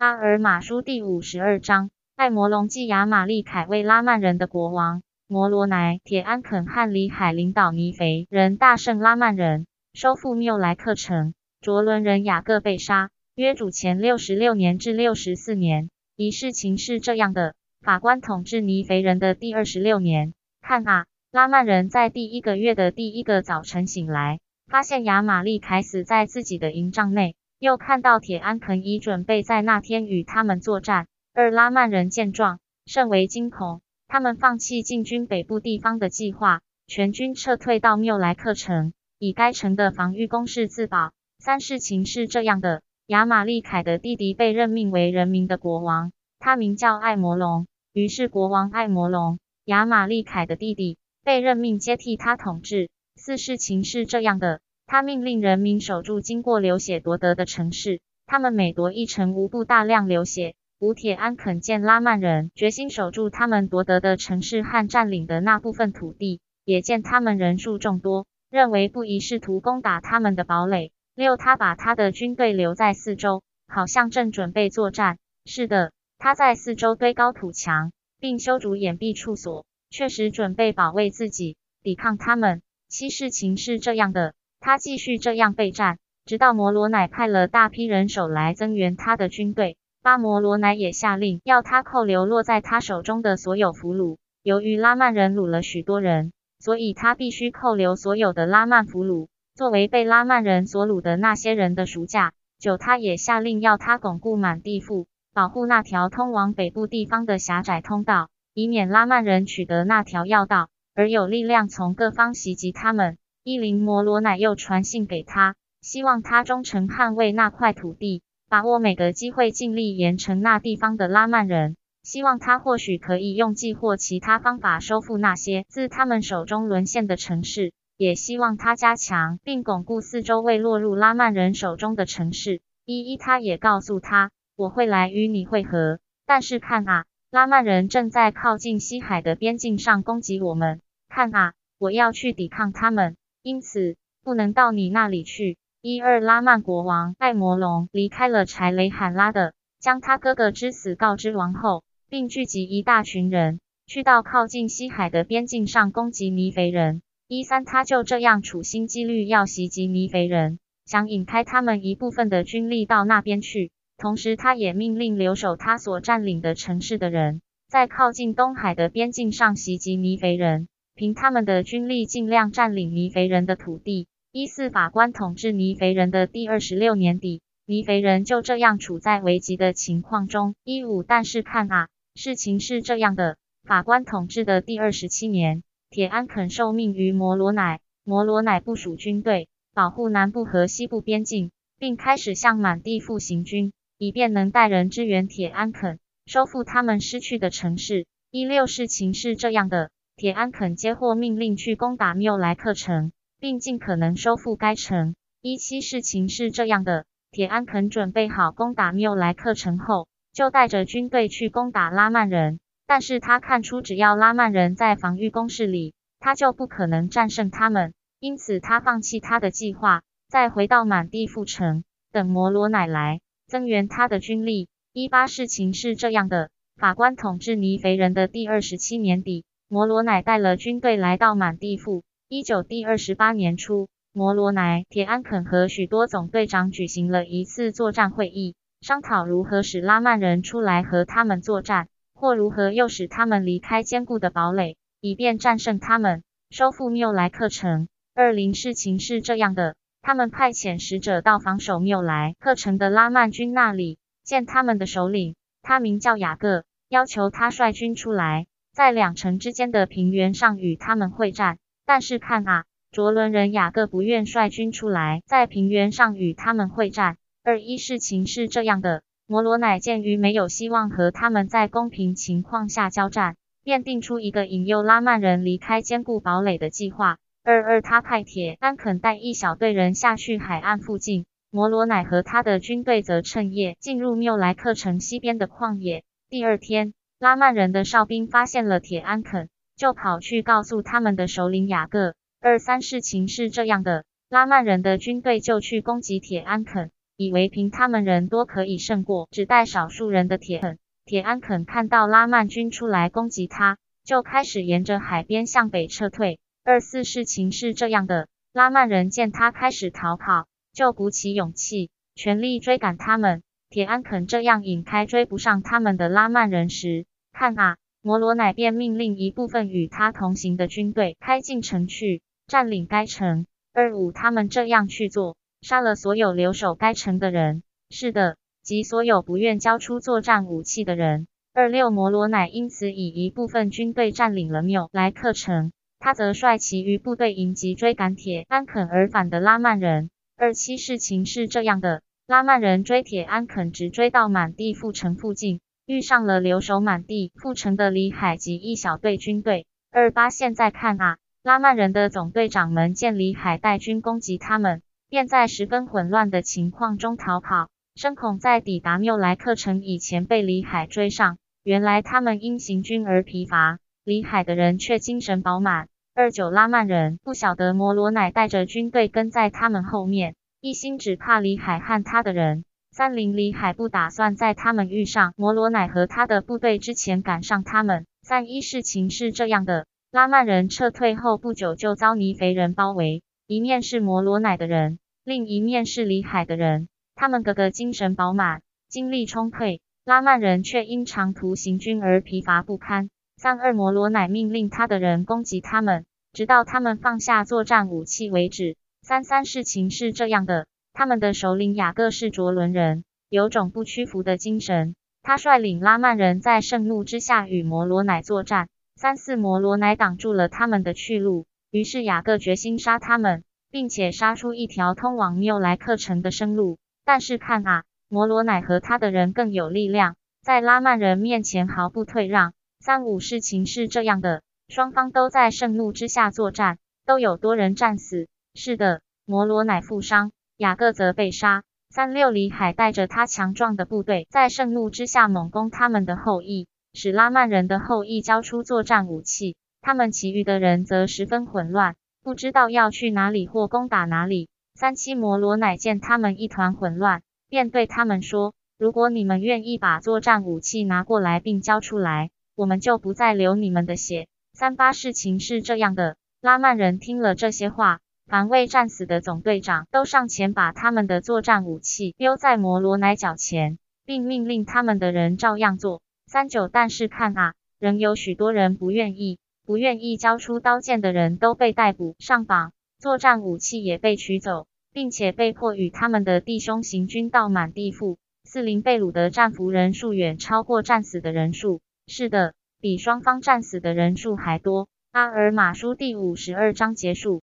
阿尔马书第五十二章，艾摩隆继亚玛利凯为拉曼人的国王。摩罗乃、铁安肯汉里海领导尼肥人大胜拉曼人，收复缪莱克城。卓伦人雅各被杀。约主前六十六年至六十四年，一事情是这样的：法官统治尼肥人的第二十六年，看啊，拉曼人在第一个月的第一个早晨醒来，发现亚玛利凯死在自己的营帐内。又看到铁安肯已准备在那天与他们作战，而拉曼人见状甚为惊恐，他们放弃进军北部地方的计划，全军撤退到缪莱克城，以该城的防御工事自保。三事情是这样的：亚玛利凯的弟弟被任命为人民的国王，他名叫艾摩龙。于是国王艾摩龙，亚玛利凯的弟弟，被任命接替他统治。四事情是这样的。他命令人民守住经过流血夺得的城市，他们每夺一城，无不大量流血。吴铁安肯见拉曼人决心守住他们夺得的城市和占领的那部分土地，也见他们人数众多，认为不宜试图攻打他们的堡垒。六，他把他的军队留在四周，好像正准备作战。是的，他在四周堆高土墙，并修筑掩蔽处所，确实准备保卫自己，抵抗他们。七，事情是这样的。他继续这样备战，直到摩罗乃派了大批人手来增援他的军队。巴摩罗乃也下令要他扣留落在他手中的所有俘虏。由于拉曼人掳了许多人，所以他必须扣留所有的拉曼俘虏，作为被拉曼人所掳的那些人的赎价。九，他也下令要他巩固满地富，保护那条通往北部地方的狭窄通道，以免拉曼人取得那条要道，而有力量从各方袭击他们。伊林摩罗乃又传信给他，希望他忠诚捍卫那块土地，把握每个机会尽力严惩那地方的拉曼人。希望他或许可以用计或其他方法收复那些自他们手中沦陷的城市，也希望他加强并巩固四周未落入拉曼人手中的城市。一一，他也告诉他，我会来与你会合，但是看啊，拉曼人正在靠近西海的边境上攻击我们。看啊，我要去抵抗他们。因此不能到你那里去。一二拉曼国王艾摩龙离开了柴雷罕拉的，将他哥哥之死告知王后，并聚集一大群人，去到靠近西海的边境上攻击尼肥人。一三他就这样处心积虑要袭击尼肥人，想引开他们一部分的军力到那边去。同时他也命令留守他所占领的城市的人，在靠近东海的边境上袭击尼肥人。凭他们的军力，尽量占领尼肥人的土地。一四法官统治尼肥人的第二十六年底，尼肥人就这样处在危急的情况中。一五，但是看啊，事情是这样的：法官统治的第二十七年，铁安肯受命于摩罗乃，摩罗乃部署军队，保护南部和西部边境，并开始向满地复行军，以便能带人支援铁安肯，收复他们失去的城市。一六，事情是这样的。铁安肯接获命令去攻打缪莱克城，并尽可能收复该城。一七事情是这样的：铁安肯准备好攻打缪莱克城后，就带着军队去攻打拉曼人。但是他看出，只要拉曼人在防御工事里，他就不可能战胜他们。因此，他放弃他的计划，再回到满地复城，等摩罗乃来增援他的军力。一八事情是这样的：法官统治尼肥人的第二十七年底。摩罗乃带了军队来到满地富。一九第二十八年初，摩罗乃、铁安肯和许多总队长举行了一次作战会议，商讨如何使拉曼人出来和他们作战，或如何诱使他们离开坚固的堡垒，以便战胜他们，收复缪莱克城。二零事情是这样的：他们派遣使者到防守缪莱克城的拉曼军那里，见他们的首领，他名叫雅各，要求他率军出来。在两城之间的平原上与他们会战，但是看啊，卓伦人雅各不愿率军出来，在平原上与他们会战。二一事情是这样的，摩罗乃鉴于没有希望和他们在公平情况下交战，便定出一个引诱拉曼人离开坚固堡垒的计划。二二他派铁安肯带一小队人下去海岸附近，摩罗乃和他的军队则趁夜进入缪莱克城西边的旷野。第二天。拉曼人的哨兵发现了铁安肯，就跑去告诉他们的首领雅各。二三事情是这样的，拉曼人的军队就去攻击铁安肯，以为凭他们人多可以胜过只带少数人的铁肯。铁安肯看到拉曼军出来攻击他，就开始沿着海边向北撤退。二四事情是这样的，拉曼人见他开始逃跑，就鼓起勇气，全力追赶他们。铁安肯这样引开追不上他们的拉曼人时，看啊，摩罗乃便命令一部分与他同行的军队开进城去，占领该城。二五他们这样去做，杀了所有留守该城的人。是的。及所有不愿交出作战武器的人。二六摩罗乃因此以一部分军队占领了缪莱克城，他则率其余部队迎击追赶铁安肯而返的拉曼人。二七事情是这样的，拉曼人追铁安肯直追到满地富城附近，遇上了留守满地富城的李海及一小队军队。二八现在看啊，拉曼人的总队长们见李海带军攻击他们，便在十分混乱的情况中逃跑。深恐在抵达缪莱克城以前被李海追上。原来他们因行军而疲乏，李海的人却精神饱满。二九拉曼人不晓得摩罗乃带着军队跟在他们后面，一心只怕李海和他的人。三零里海不打算在他们遇上摩罗乃和他的部队之前赶上他们。三一事情是这样的，拉曼人撤退后不久就遭尼肥人包围，一面是摩罗乃的人，另一面是里海的人。他们个个精神饱满，精力充沛，拉曼人却因长途行军而疲乏不堪。三二摩罗乃命令他的人攻击他们，直到他们放下作战武器为止。三三事情是这样的，他们的首领雅各是卓伦人，有种不屈服的精神，他率领拉曼人在盛怒之下与摩罗乃作战。三四摩罗乃挡住了他们的去路，于是雅各决心杀他们，并且杀出一条通往缪莱克城的生路。但是看啊，摩罗乃和他的人更有力量，在拉曼人面前毫不退让。三五事情是这样的，双方都在盛怒之下作战，都有多人战死。是的，摩罗乃负伤，雅各则被杀。三六里海带着他强壮的部队，在盛怒之下猛攻他们的后裔，使拉曼人的后裔交出作战武器。他们其余的人则十分混乱，不知道要去哪里或攻打哪里。三七摩罗乃见他们一团混乱，便对他们说：“如果你们愿意把作战武器拿过来并交出来，我们就不再流你们的血。”三八事情是这样的，拉曼人听了这些话，凡未战死的总队长都上前把他们的作战武器丢在摩罗奶脚前，并命令他们的人照样做。三九但是看啊，仍有许多人不愿意，不愿意交出刀剑的人都被逮捕上榜。作战武器也被取走，并且被迫与他们的弟兄行军到满地富。四零被掳的战俘人数远超过战死的人数，是的，比双方战死的人数还多。阿尔马书第五十二章结束。